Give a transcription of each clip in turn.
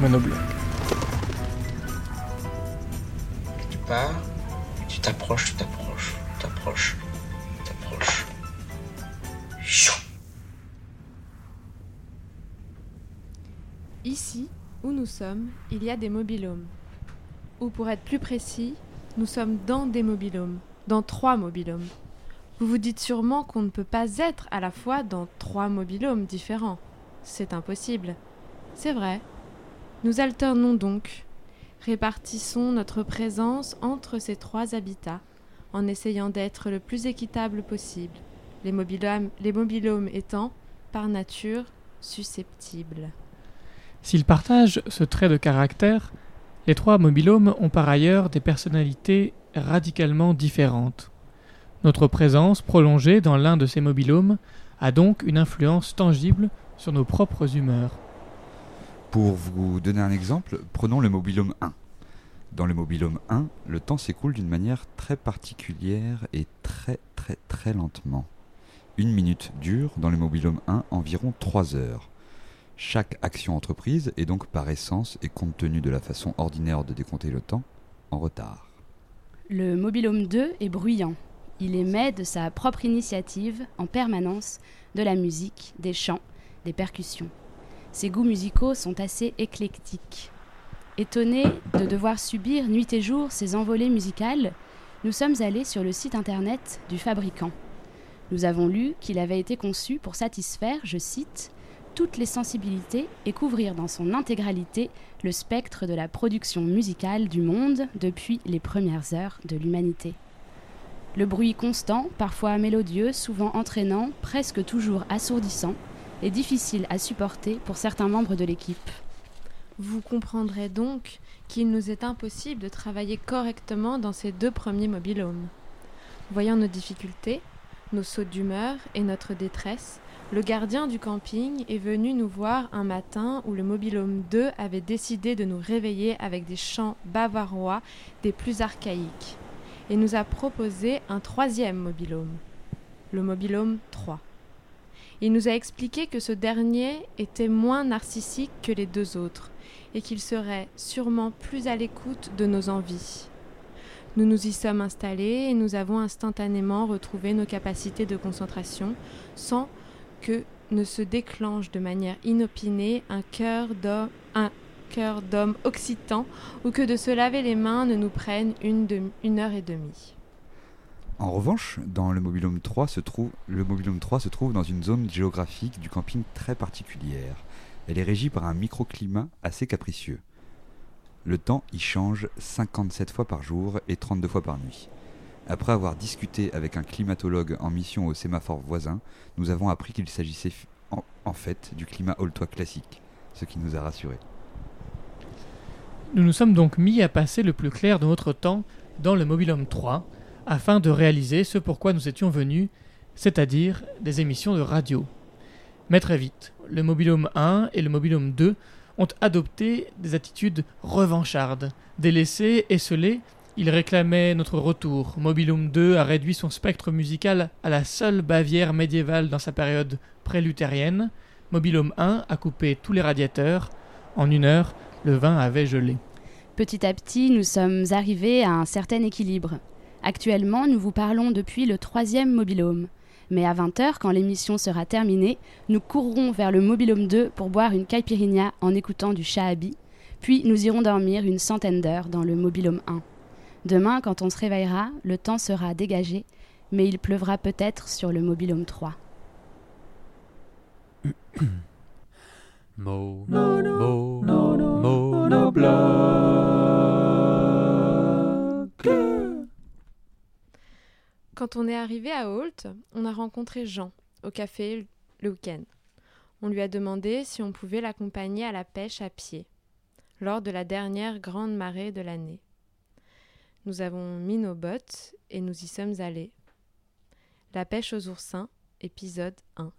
Monobloc. Tu pars, tu t'approches, tu t'approches, tu t'approches, tu t'approches. Chou. Ici, où nous sommes, il y a des mobilhomes. Ou pour être plus précis, nous sommes dans des mobilhomes, dans trois mobilhomes. Vous vous dites sûrement qu'on ne peut pas être à la fois dans trois mobilhomes différents. C'est impossible. C'est vrai. Nous alternons donc, répartissons notre présence entre ces trois habitats, en essayant d'être le plus équitable possible, les mobilhomes, les mobilhomes étant, par nature, susceptibles. S'ils partagent ce trait de caractère, les trois mobilhomes ont par ailleurs des personnalités radicalement différentes. Notre présence prolongée dans l'un de ces mobilhomes a donc une influence tangible sur nos propres humeurs. Pour vous donner un exemple, prenons le mobilhome 1. Dans le mobilhome 1, le temps s'écoule d'une manière très particulière et très très très lentement. Une minute dure dans le mobilhome 1 environ 3 heures. Chaque action entreprise est donc par essence et compte tenu de la façon ordinaire de décompter le temps, en retard. Le mobilhome 2 est bruyant. Il émet de sa propre initiative en permanence de la musique, des chants, des percussions. Ses goûts musicaux sont assez éclectiques. Étonnés de devoir subir nuit et jour ces envolées musicales, nous sommes allés sur le site internet du fabricant. Nous avons lu qu'il avait été conçu pour satisfaire, je cite, toutes les sensibilités et couvrir dans son intégralité le spectre de la production musicale du monde depuis les premières heures de l'humanité. Le bruit constant, parfois mélodieux, souvent entraînant, presque toujours assourdissant, est difficile à supporter pour certains membres de l'équipe. Vous comprendrez donc qu'il nous est impossible de travailler correctement dans ces deux premiers mobilhomes. Voyant nos difficultés, nos sautes d'humeur et notre détresse, le gardien du camping est venu nous voir un matin où le mobilhome 2 avait décidé de nous réveiller avec des chants bavarois des plus archaïques et nous a proposé un troisième mobilhome, le mobilhome 3. Il nous a expliqué que ce dernier était moins narcissique que les deux autres et qu'il serait sûrement plus à l'écoute de nos envies. Nous nous y sommes installés et nous avons instantanément retrouvé nos capacités de concentration sans que ne se déclenche de manière inopinée un cœur d'homme, occitan ou que de se laver les mains ne nous prenne une heure et demie. En revanche, dans le mobilhome 3 se trouve, le mobilhome 3 se trouve dans une zone géographique du camping très particulière. Elle est régie par un microclimat assez capricieux. Le temps y change 57 fois par jour et 32 fois par nuit. Après avoir discuté avec un climatologue en mission au sémaphore voisin, nous avons appris qu'il s'agissait en, fait du climat aultois classique, ce qui nous a rassurés. Nous nous sommes donc mis à passer le plus clair de notre temps dans le mobilhome 3 afin de réaliser ce pourquoi nous étions venus, c'est-à-dire des émissions de radio. Mais très vite, le mobilhome 1 et le mobilhome 2 ont adopté des attitudes revanchardes. Délaissés, esselés, ils réclamaient notre retour. Mobilhome 2 a réduit son spectre musical à la seule Bavière médiévale dans sa période pré-luthérienne. Mobilhome 1 a coupé tous les radiateurs. En une heure, le vin avait gelé. Petit à petit, nous sommes arrivés à un certain équilibre. Actuellement, nous vous parlons depuis le troisième mobilhome. Mais à 20h, quand l'émission sera terminée, nous courrons vers le mobilhome 2 pour boire une caipirinha en écoutant du shahabi, Puis nous irons dormir une centaine d'heures dans le mobilhome 1. Demain, quand on se réveillera, le temps sera dégagé, mais il pleuvra peut-être sur le mobilhome 3. Mo, mo, mo, Quand on est arrivé à Holt, on a rencontré Jean au café le week-end. On lui a demandé si on pouvait l'accompagner à la pêche à pied, lors de la dernière grande marée de l'année. Nous avons mis nos bottes et nous y sommes allés. La pêche aux oursins, épisode 1.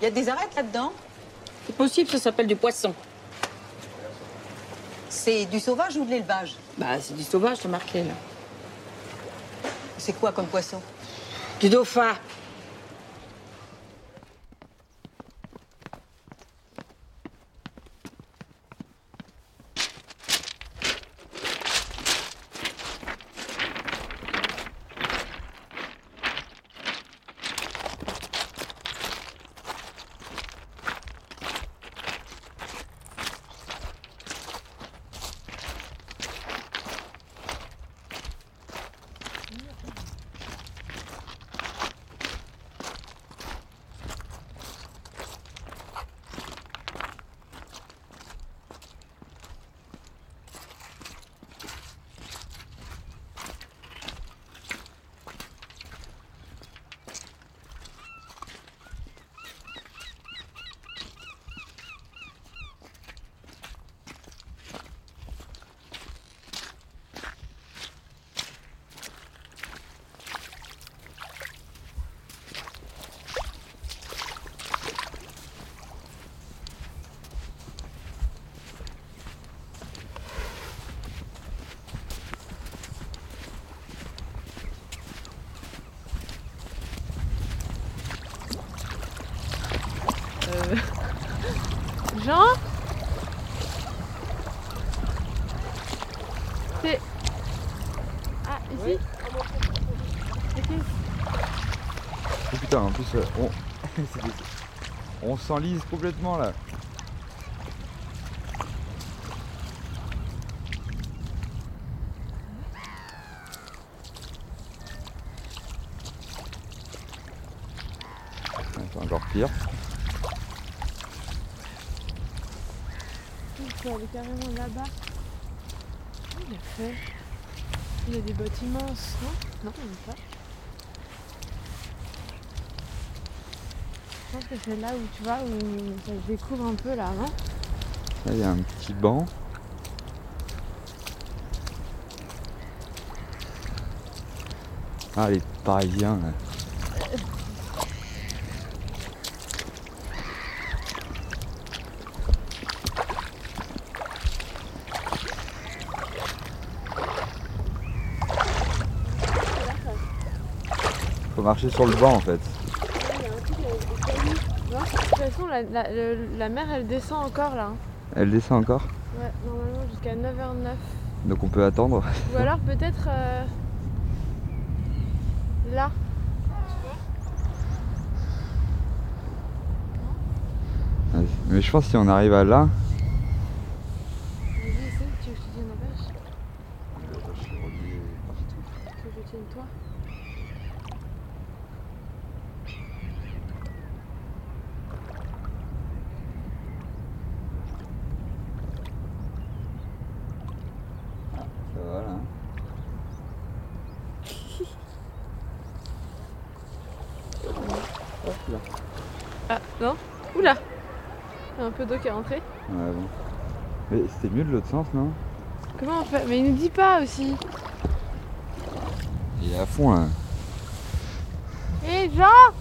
Il y a des arêtes là-dedans? C'est possible, ça s'appelle du poisson. C'est du sauvage ou de l'élevage? Bah, c'est du sauvage, c'est marqué là. C'est quoi comme poisson? Du dauphin. Euh... Jean C'est... Ah, ici Ok. Oh putain, en plus, euh, on, s'enlise complètement là. Encore pire. Faut aller carrément là-bas. Il a fait. Il y a des bottes immenses, non Non, a pas. Je pense que c'est là où tu vois, où ça se découvre un peu là, non Là, il y a un petit banc. Ah, les Parisiens. là. Faut marcher sur le banc en fait. Il y a un truc avec des cailloux. Tu vois De toute façon, la, la- le- la mer elle descend encore là. hein. Elle descend encore. Ouais, normalement jusqu'à 9h09. Donc on peut attendre. Ou alors peut-être euh, là. Mais je pense que si on arrive à là. Vas-y, essaie, tu veux que je te tienne la pêche Tu veux que je tienne toi Ça va là. hein. Hop là. Ah, non Oula Il y a un peu d'eau qui est rentrée. Ouais bon. Mais c'était mieux de l'autre sens non? Comment on fait? Mais il nous dit pas aussi Il est à fond là. Hé Jean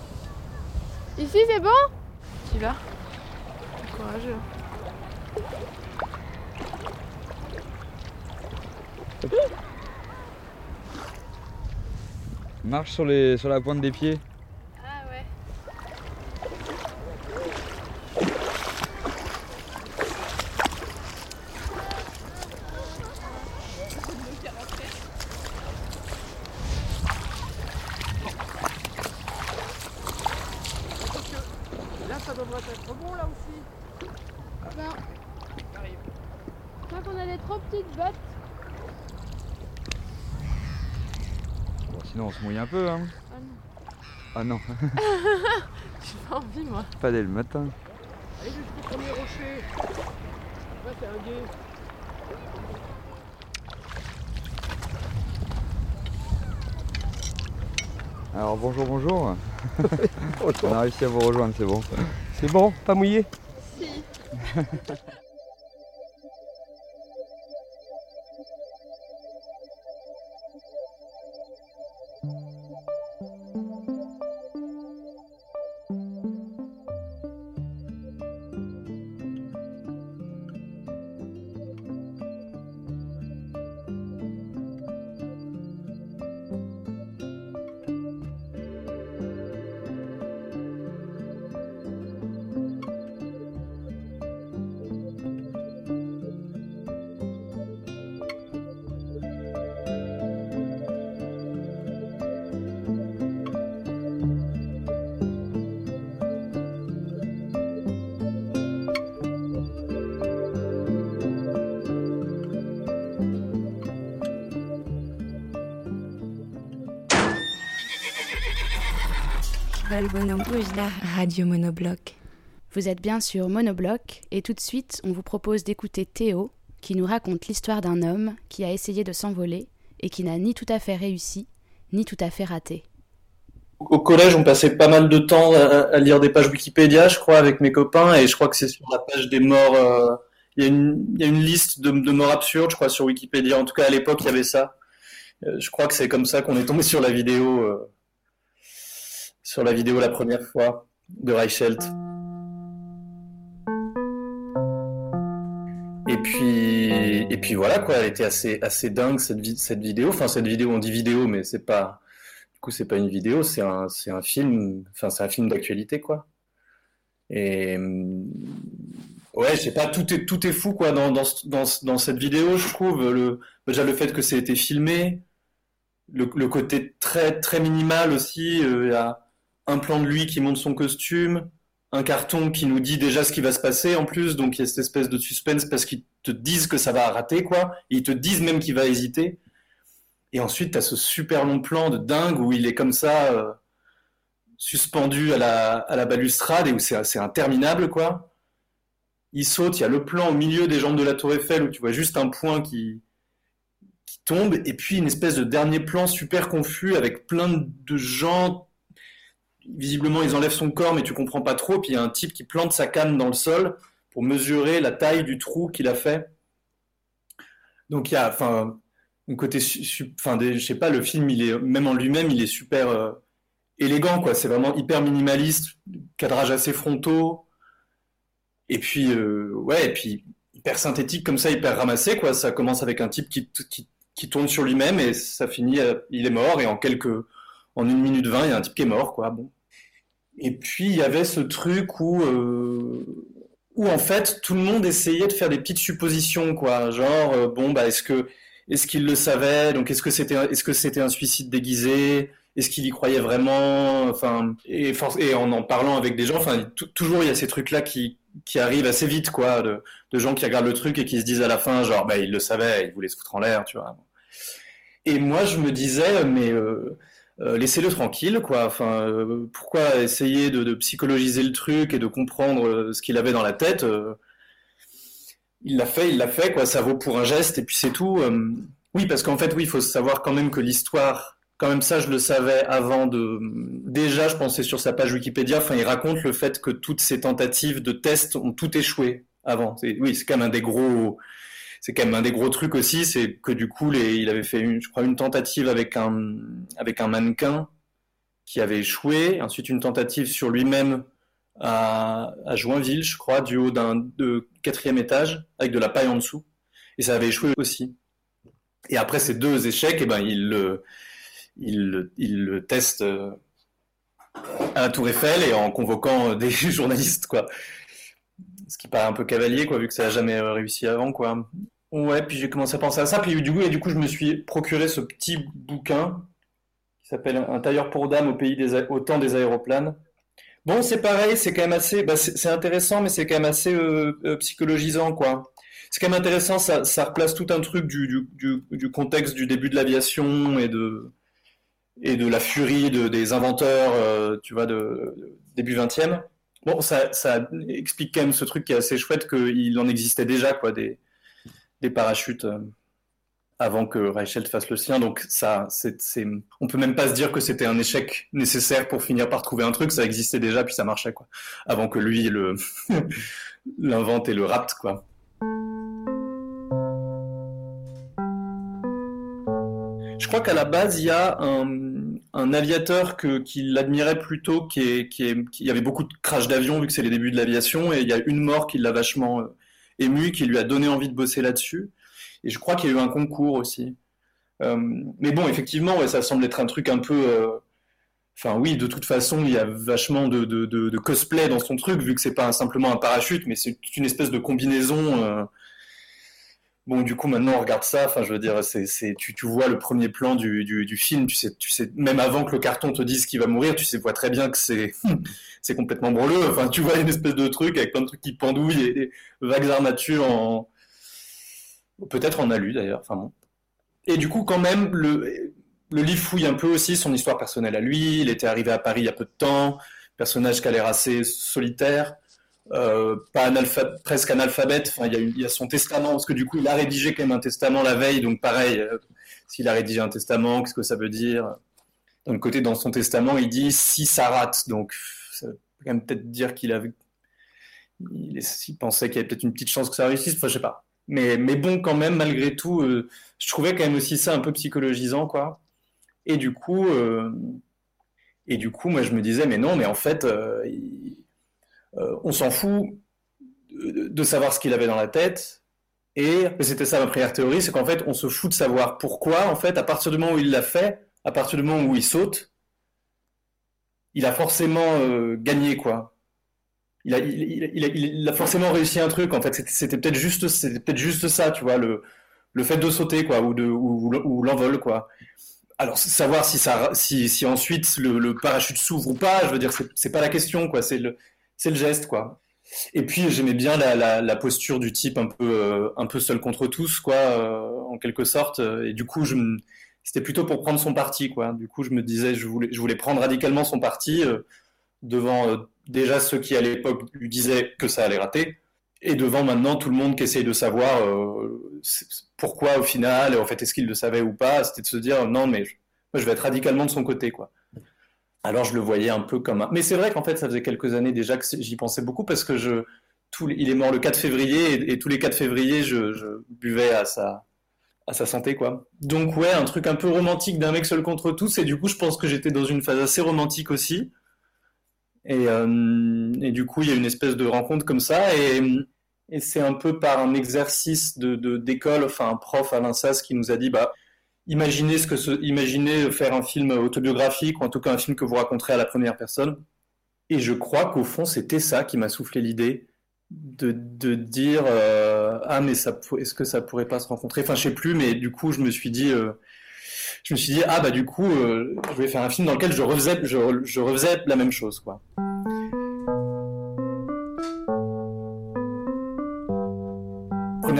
Ici c'est bon? Tu vas courageux. Marche sur, les, sur la pointe des pieds. Ah ouais. Là, ça devrait être bon là aussi. Ben, Je crois qu'on a des trop petites bottes. Bon, sinon, on se mouille un peu, hein. Ah non. J'ai pas envie, moi. Pas dès le matin. Allez jusqu'au premier rocher. Là, c'est un guet. Alors, bonjour, bonjour. On a réussi à vous rejoindre, c'est bon. C'est bon, pas mouillé? Si. Radio Monobloc. Vous êtes bien sur Monobloc et tout de suite, on vous propose d'écouter Théo qui nous raconte l'histoire d'un homme qui a essayé de s'envoler et qui n'a ni tout à fait réussi, ni tout à fait raté. Au collège, on passait pas mal de temps à, lire des pages Wikipédia, je crois, avec mes copains, et je crois que c'est sur la page des morts. euh, Il y, a une- il y a une liste de, de morts absurdes, je crois, sur Wikipédia. En tout cas, à l'époque, il y avait ça. Euh, je crois que c'est comme ça qu'on est tombé sur la vidéo, euh, sur la vidéo la première fois de Reichelt. Et puis, et puis voilà quoi, elle était assez, assez dingue cette, cette vidéo. Enfin, cette vidéo, on dit vidéo, mais c'est pas, du coup, c'est pas une vidéo, c'est un, c'est un film, enfin, c'est un film d'actualité quoi. Et ouais, je sais pas, tout est, tout est fou quoi dans, dans, dans, dans cette vidéo, je trouve. Déjà le fait que ça été filmé, le, côté très, très minimal aussi. euh, un plan de lui qui monte son costume, un carton qui nous dit déjà ce qui va se passer en plus, donc il y a cette espèce de suspense parce qu'ils te disent que ça va rater quoi, ils te disent même qu'il va hésiter. Et ensuite, tu as ce super long plan de dingue où il est comme ça, euh, suspendu à la, balustrade et où c'est c'est interminable quoi. Il saute, il y a le plan au milieu des jambes de la Tour Eiffel où tu vois juste un point qui, qui tombe, et puis une espèce de dernier plan super confus avec plein de gens visiblement ils enlèvent son corps mais tu comprends pas trop. Puis il y a un type qui plante sa canne dans le sol pour mesurer la taille du trou qu'il a fait. Donc il y a enfin un côté enfin je sais pas le film il est même en lui-même il est super euh, élégant quoi. C'est vraiment hyper minimaliste cadrage assez frontaux. Et puis euh, ouais et puis hyper synthétique comme ça hyper ramassé quoi. Ça commence avec un type qui, qui, tourne sur lui-même et ça finit il est mort et en quelques en une minute vingt il y a un type qui est mort quoi. Bon et puis il y avait ce truc où euh, où en fait tout le monde essayait de faire des petites suppositions quoi. Genre euh, bon bah est-ce que est-ce qu'il le savait? Donc est-ce que c'était est-ce que c'était un suicide déguisé? Est-ce qu'il y croyait vraiment? Enfin et, en en parlant avec des gens enfin tou- toujours il y a ces trucs là qui qui arrivent assez vite quoi de, de gens qui regardent le truc et qui se disent à la fin genre bah il le savait il voulait se foutre en l'air tu vois. Et moi je me disais mais euh, euh, laissez-le tranquille, quoi. Enfin, euh, pourquoi essayer de, psychologiser le truc et de comprendre euh, ce qu'il avait dans la tête Il l'a fait, il l'a fait, quoi. Ça vaut pour un geste et puis c'est tout. Oui, parce qu'en fait, oui, il faut savoir quand même que l'histoire, quand même ça, je le savais avant de. Déjà, je pensais sur sa page Wikipédia. Enfin, il raconte le fait que toutes ces tentatives de test ont tout échoué avant. Oui, c'est quand même un des gros c'est quand même un des gros trucs aussi, c'est que du coup, il avait fait, une, je crois, une tentative avec un, avec un mannequin qui avait échoué, ensuite une tentative sur lui-même à, à Joinville, je crois, du haut d'un quatrième étage, avec de la paille en dessous, et ça avait échoué aussi. Et après ces deux échecs, eh ben, il le, il, le- il le teste euh, à la Tour Eiffel et en convoquant euh, des journalistes, quoi ce qui paraît un peu cavalier, quoi, vu que ça n'a jamais réussi avant, quoi. Ouais, puis j'ai commencé à penser à ça, puis du coup, et du coup, je me suis procuré ce petit bouquin qui s'appelle Un tailleur pour dames au pays des au temps des aéroplanes. Bon, c'est pareil, c'est quand même assez, bah, c'est intéressant, mais c'est quand même assez euh, euh, psychologisant, quoi. c'est quand même intéressant, ça, replace tout un truc du, du, du, contexte du début de l'aviation et de, et de la furie de, des inventeurs, euh, tu vois, début 20e. Bon, ça, explique quand même ce truc qui est assez chouette qu'il en existait déjà, quoi, des, parachutes euh, avant que Reichelt fasse le sien. Donc ça, c'est, c'est, on peut même pas se dire que c'était un échec nécessaire pour finir par trouver un truc. Ça existait déjà, puis ça marchait, quoi, avant que lui le l'invente et le rate, quoi. Je crois qu'à la base, il y a un, un aviateur que, qui l'admirait plutôt, qui, est, qui, avait beaucoup de crash d'avion vu que c'est les débuts de l'aviation, et il y a une mort qui l'a vachement euh, ému, qui lui a donné envie de bosser là-dessus. Et je crois qu'il y a eu un concours aussi. Euh, mais bon, effectivement, ça semble être un truc un peu. Euh, enfin, oui, de toute façon, il y a vachement de cosplay dans son truc, vu que c'est pas simplement un parachute, mais c'est une espèce de combinaison. Bon, du coup, maintenant, on regarde ça. Enfin, je veux dire, c'est, tu, tu, vois le premier plan du, du, film. Tu sais, tu sais, même avant que le carton te dise qu'il va mourir, tu vois très bien que c'est, c'est complètement brûleux. Enfin, tu vois une espèce de truc avec plein de trucs qui pendouillent et des vagues armatures en, peut-être en alu d'ailleurs. Enfin bon. Et du coup, quand même, le, le livre fouille un peu aussi son histoire personnelle à lui. Il était arrivé à Paris il y a peu de temps. Personnage qui a l'air assez solitaire. Euh, presque analphabète. Il y, a, son testament, parce que du coup, il a rédigé quand même un testament la veille. Donc, pareil, euh, s'il a rédigé un testament, qu'est-ce que ça veut dire? D'un côté, dans son testament, il dit si ça rate. Donc, ça veut quand même peut-être dire qu'il avait, il, pensait qu'il y avait peut-être une petite chance que ça réussisse. Enfin, je sais pas. Mais, bon, quand même, malgré tout, euh, je trouvais quand même aussi ça un peu psychologisant, quoi. Et du coup, et du coup, moi, je me disais, mais non, mais en fait, euh, on s'en fout de savoir ce qu'il avait dans la tête. Et c'était ça ma première théorie, c'est qu'en fait, on se fout de savoir pourquoi, en fait, à partir du moment où il l'a fait, à partir du moment où il saute, il a forcément euh, gagné, quoi. Il a, il, a, forcément réussi un truc, en fait. C'était peut-être juste, c'était peut-être juste ça, tu vois, le, le fait de sauter, quoi, ou, de, ou, l'envol, quoi. Alors, savoir si, ça, si, si ensuite le, le parachute s'ouvre ou pas, je veux dire, c'est pas la question, quoi. C'est le, c'est le geste, quoi. Et puis j'aimais bien la, la, posture du type un peu, euh, un peu seul contre tous, quoi, euh, en quelque sorte. Et du coup, je c'était plutôt pour prendre son parti, quoi. Du coup, je me disais, je voulais, prendre radicalement son parti euh, devant déjà ceux qui à l'époque lui disaient que ça allait rater, et devant maintenant tout le monde qui essaye de savoir pourquoi au final, en fait, est-ce qu'il le savait ou pas. C'était de se dire non, mais je, moi, je vais être radicalement de son côté, quoi. Alors je le voyais un peu comme un... Mais c'est vrai qu'en fait, ça faisait quelques années déjà que j'y pensais beaucoup parce que je... Tout... il est mort le 4 février et, tous les 4 février, je, je, buvais à sa... à sa santé, quoi. Donc ouais, un truc un peu romantique d'un mec seul contre tous et du coup, je pense que j'étais dans une phase assez romantique aussi. Et, euh... et, du coup, il y a une espèce de rencontre comme ça et, et c'est un peu par un exercice de d'école, enfin un prof à l'INSAS qui nous a dit, bah imaginez ce que faire un film autobiographique ou en tout cas un film que vous raconterez à la première personne. Et je crois qu'au fond, c'était ça qui m'a soufflé l'idée de, dire euh, ah mais est-ce que ça pourrait pas se rencontrer? Enfin, je sais plus, mais du coup, je me suis dit euh, je me suis dit ah bah du coup, euh, je vais faire un film dans lequel je refaisais je, je refaisais la même chose quoi.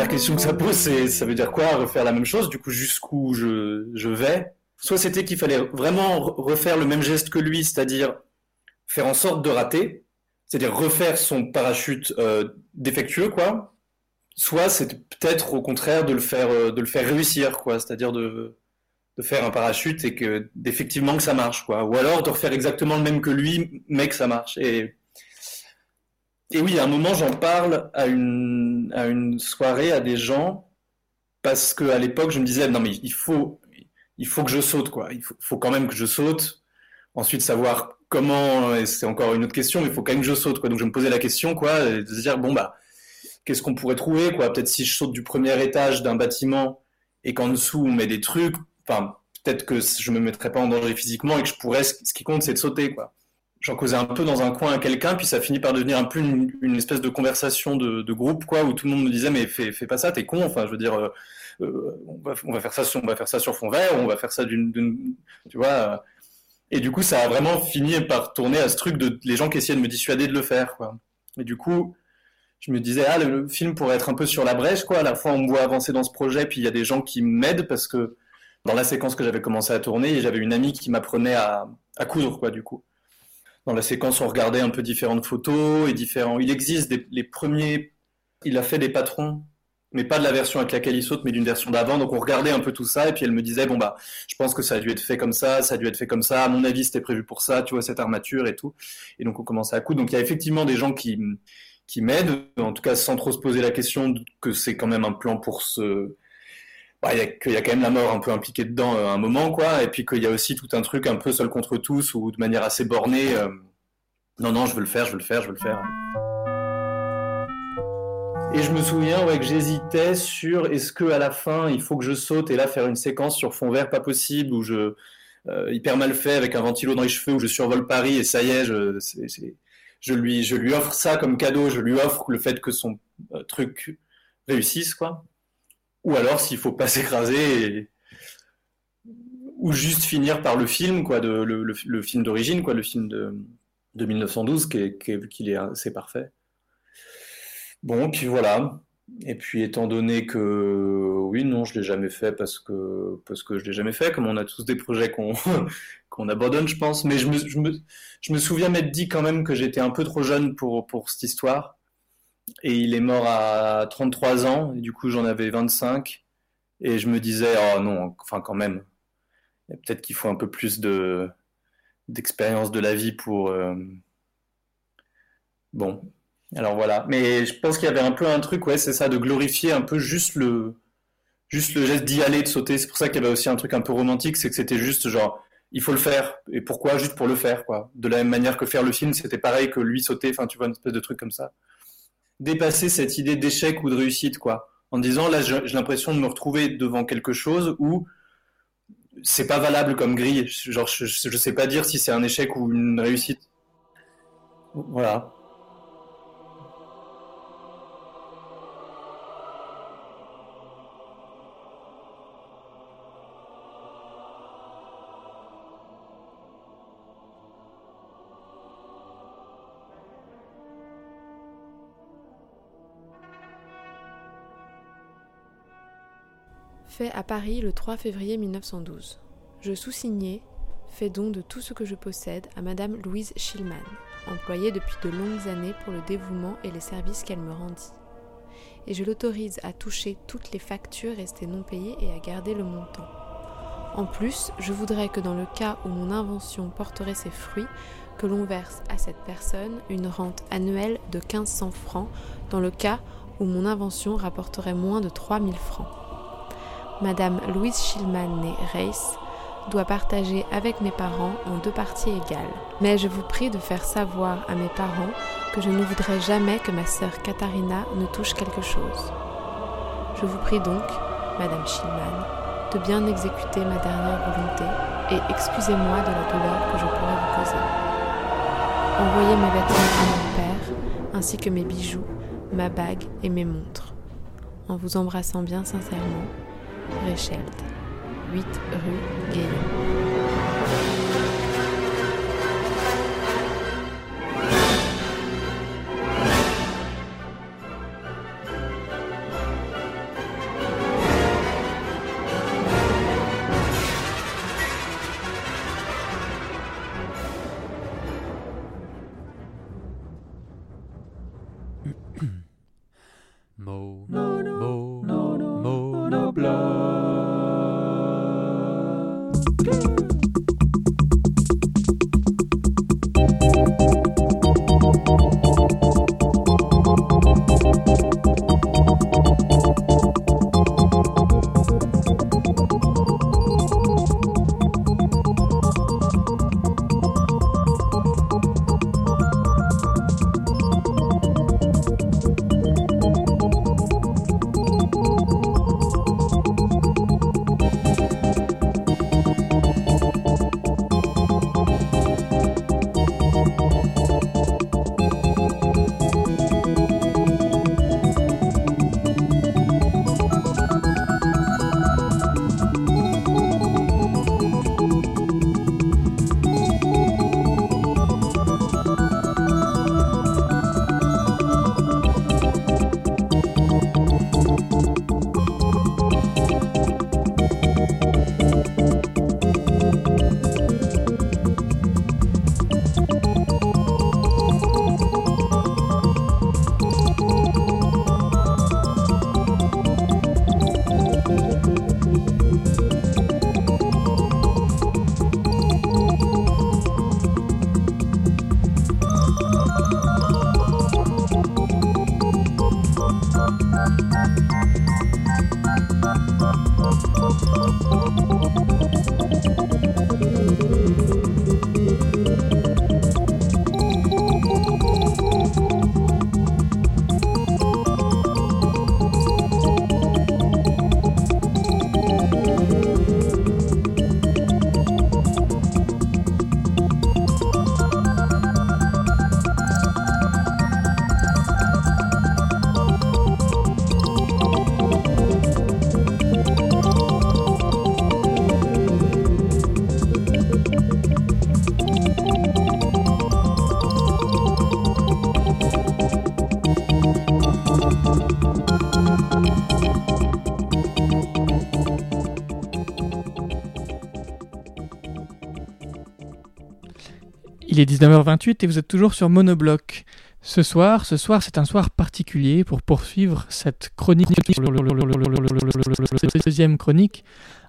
Question que ça pose, c'est ça veut dire quoi refaire la même chose Du coup, jusqu'où je, je vais? Soit c'était qu'il fallait vraiment refaire le même geste que lui, c'est-à-dire faire en sorte de rater, c'est-à-dire refaire son parachute euh, défectueux, quoi. Soit c'est peut-être au contraire de le faire euh, de le faire réussir, quoi, c'est-à-dire de de faire un parachute et que d'effectivement que ça marche, quoi. Ou alors de refaire exactement le même que lui, mais que ça marche. Et oui, à un moment, j'en parle à une, à une soirée à des gens parce que à l'époque, je me disais non mais il faut, il faut que je saute quoi. Il faut, faut quand même que je saute. Ensuite, savoir comment, c'est encore une autre question, mais il faut quand même que je saute quoi. Donc je me posais la question quoi, de se dire bon bah qu'est-ce qu'on pourrait trouver quoi? Peut-être si je saute du premier étage d'un bâtiment et qu'en dessous on met des trucs, enfin peut-être que je me mettrais pas en danger physiquement et que je pourrais. Ce qui compte, c'est de sauter quoi j'en causais un peu dans un coin à quelqu'un, puis ça finit par devenir un peu une, une espèce de conversation de, de, groupe, quoi, où tout le monde me disait mais fais, fais pas ça, t'es con. Enfin, je veux dire, euh, euh, on, va, faire ça, on va faire ça sur fond vert, on va faire ça d'une, tu vois. Euh, et du coup, ça a vraiment fini par tourner à ce truc de les gens qui essayaient de me dissuader de le faire, quoi. Et du coup, je me disais, ah, le, le film pourrait être un peu sur la brèche, quoi. À la fois, on me voit avancer dans ce projet, puis il y a des gens qui m'aident parce que dans la séquence que j'avais commencé à tourner, j'avais une amie qui m'apprenait à, à coudre, quoi, du coup. Dans la séquence, on regardait un peu différentes photos et différents. Il existe des, les premiers. Il a fait des patrons, mais pas de la version avec laquelle il saute, mais d'une version d'avant. Donc on regardait un peu tout ça et puis elle me disait bon bah, je pense que ça a dû être fait comme ça, ça a dû être fait comme ça. À mon avis, c'était prévu pour ça. Tu vois cette armature et tout. Et donc on commençait à coudre. Donc il y a effectivement des gens qui qui m'aident, en tout cas sans trop se poser la question que c'est quand même un plan pour se bah, y a, qu'il y a quand même la mort un peu impliquée dedans euh, à un moment, quoi, et puis qu'il y a aussi tout un truc un peu seul contre tous ou de manière assez bornée. euh, non, non, je veux le faire, je veux le faire, je veux le faire. Et je me souviens ouais, que j'hésitais sur est-ce que à la fin il faut que je saute et là faire une séquence sur fond vert pas possible où je euh, hyper mal fait avec un ventilo dans les cheveux où je survole Paris et ça y est, je, je lui je lui offre ça comme cadeau, je lui offre le fait que son truc réussisse quoi. Ou alors s'il faut pas s'écraser ou juste finir par le film quoi, le, film d'origine quoi, le film de, de 1912 qui est, qui est- parfait. Bon, puis voilà. Et puis étant donné que oui, non, je l'ai jamais fait parce que parce que je l'ai jamais fait, comme on a tous des projets qu'on qu'on abandonne, je pense. Mais je me, je me, je me souviens m'être dit quand même que j'étais un peu trop jeune pour pour cette histoire. Et il est mort à 33 ans, du coup j'en avais 25. Et je me disais, oh non, enfin quand même, peut-être qu'il faut un peu plus de d'expérience de la vie pour euh, bon. Alors voilà, mais je pense qu'il y avait un peu un truc, ouais, c'est ça, de glorifier un peu juste le, juste le geste d'y aller, de sauter. C'est pour ça qu'il y avait aussi un truc un peu romantique, c'est que c'était juste genre, il faut le faire. Et pourquoi? Juste pour le faire, quoi. De la même manière que faire le film, c'était pareil que lui sauter, enfin, tu vois, une espèce de truc comme ça. Dépasser cette idée d'échec ou de réussite, quoi. En disant, là, j'ai l'impression de me retrouver devant quelque chose où c'est pas valable comme grille. Genre, je, je sais pas dire si c'est un échec ou une réussite. Voilà. Fait à Paris le 3 février 1912. Je sous-signais, fais don de tout ce que je possède à Madame Louise Schillmann, employée depuis de longues années pour le dévouement et les services qu'elle me rendit. Et je l'autorise à toucher toutes les factures restées non payées et à garder le montant. En plus, je voudrais que dans le cas où mon invention porterait ses fruits, que l'on verse à cette personne une rente annuelle de 1500 francs dans le cas où mon invention rapporterait moins de 3000 francs. Madame Louise Schillmann née Reiss doit partager avec mes parents en deux parties égales. Mais je vous prie de faire savoir à mes parents que je ne voudrais jamais que ma sœur Katharina ne touche quelque chose. Je vous prie donc, Madame Schillmann, de bien exécuter ma dernière volonté et excusez-moi de la douleur que je pourrais vous causer. Envoyez mes vêtements à mon père, ainsi que mes bijoux, ma bague et mes montres. En vous embrassant bien sincèrement, Réchelde, 8 rue Gaillon. Il est 19h28 et vous êtes toujours sur Monobloc. Ce soir, ce soir, c'est un soir particulier pour poursuivre cette chronique, deuxième chronique.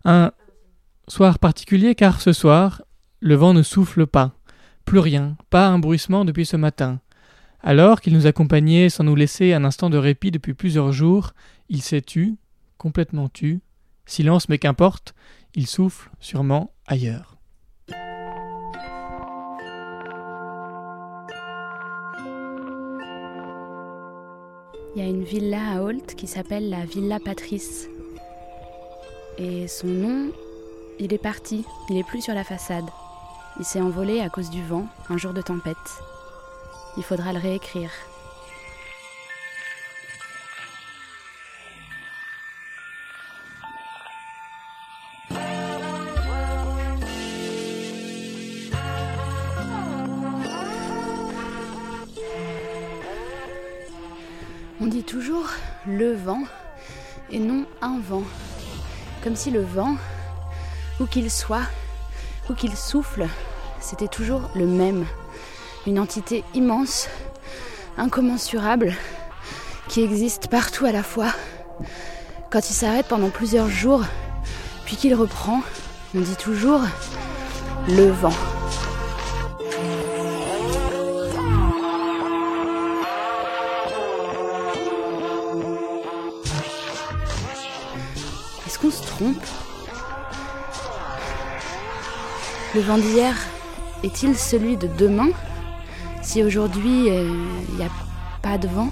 Un soir particulier car ce soir, le vent ne souffle pas. Plus rien, pas un bruissement depuis ce matin. Alors qu'il nous accompagnait sans nous laisser un instant de répit depuis plusieurs jours, il s'est tu, complètement tu. Silence, mais qu'importe, il souffle sûrement ailleurs. Il y a une villa à Holt qui s'appelle la Villa Patrice. Et son nom, il est parti, il est plus sur la façade. Il s'est envolé à cause du vent, un jour de tempête. Il faudra le réécrire. Toujours le vent et non un vent. Comme si le vent, où qu'il soit, où qu'il souffle, c'était toujours le même. Une entité immense, incommensurable, qui existe partout à la fois. Quand il s'arrête pendant plusieurs jours, puis qu'il reprend, on dit toujours le vent. Qu'on se trompe. Le vent d'hier est-il celui de demain? Si aujourd'hui il n'y a pas de vent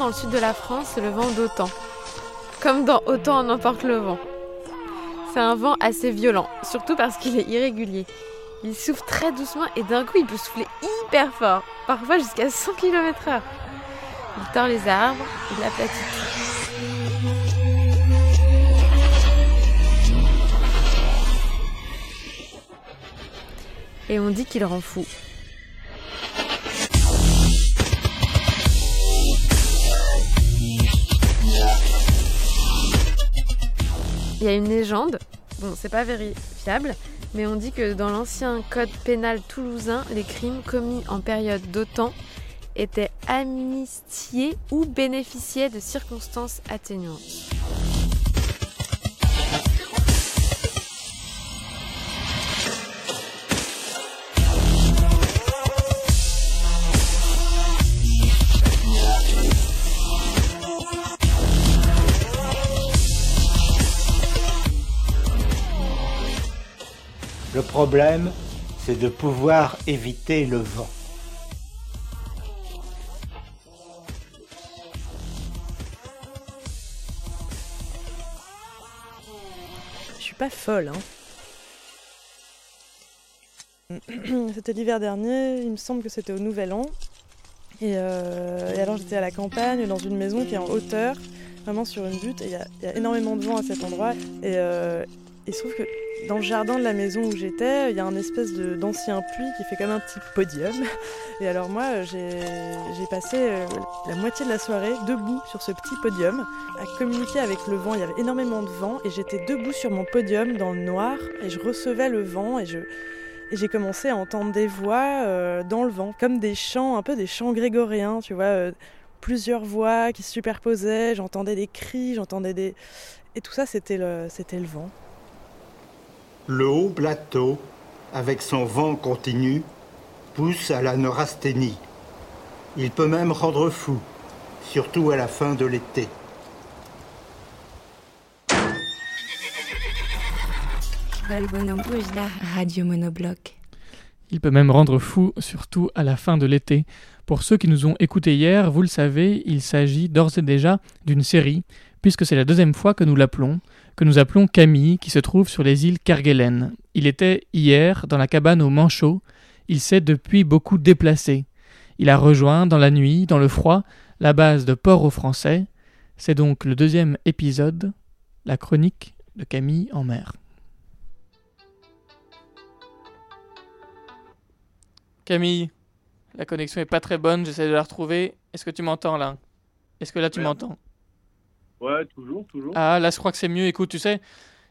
dans le sud de la France, le vent d'Autan. Comme dans Autant en emporte le vent. C'est un vent assez violent, surtout parce qu'il est irrégulier. Il souffle très doucement et d'un coup il peut souffler hyper fort, parfois jusqu'à 100 km/h. Il tord les arbres, il aplatit. Et on dit qu'il rend fou. Il y a une légende, bon c'est pas vérifiable, mais on dit que dans l'ancien code pénal toulousain, les crimes commis en période d'OTAN étaient amnistiés ou bénéficiaient de circonstances atténuantes. Le problème, c'est de pouvoir éviter le vent. Je suis pas folle, hein. C'était l'hiver dernier, il me semble que c'était au Nouvel An. Et, euh, et alors j'étais à la campagne, dans une maison qui est en hauteur, vraiment sur une butte, et il y, a- énormément de vent à cet endroit. Et il se trouve que dans le jardin de la maison où j'étais, il y a un espèce d'ancien puits qui fait comme un petit podium. Et alors moi, euh, j'ai passé euh, la moitié de la soirée debout sur ce petit podium, à communiquer avec le vent. Il y avait énormément de vent, et j'étais debout sur mon podium dans le noir, et je recevais le vent, et je... J'ai commencé à entendre des voix euh, dans le vent, comme des chants, un peu des chants grégoriens, tu vois, plusieurs voix qui se superposaient, j'entendais des cris, j'entendais des... Et tout ça, c'était le, c'était le vent. Le haut plateau, avec son vent continu, pousse à la neurasthénie. Il peut même rendre fou, surtout à la fin de l'été. Radio Monobloc. Il peut même rendre fou, surtout à la fin de l'été. Pour ceux qui nous ont écoutés hier, vous le savez, il s'agit d'ores et déjà d'une série, puisque c'est la deuxième fois que nous l'appelons, que nous appelons Camille, qui se trouve sur les îles Kerguelen. Il était hier dans la cabane au Manchot. Il s'est depuis beaucoup déplacé. Il a rejoint, dans la nuit, dans le froid, la base de Port aux Français. C'est donc le deuxième épisode, la chronique de Camille en mer. Camille, la connexion est pas très bonne, j'essaie de la retrouver. Est-ce que tu m'entends là? Est-ce que là tu m'entends? Ouais, toujours, toujours. Ah, là je crois que c'est mieux. Écoute, tu sais,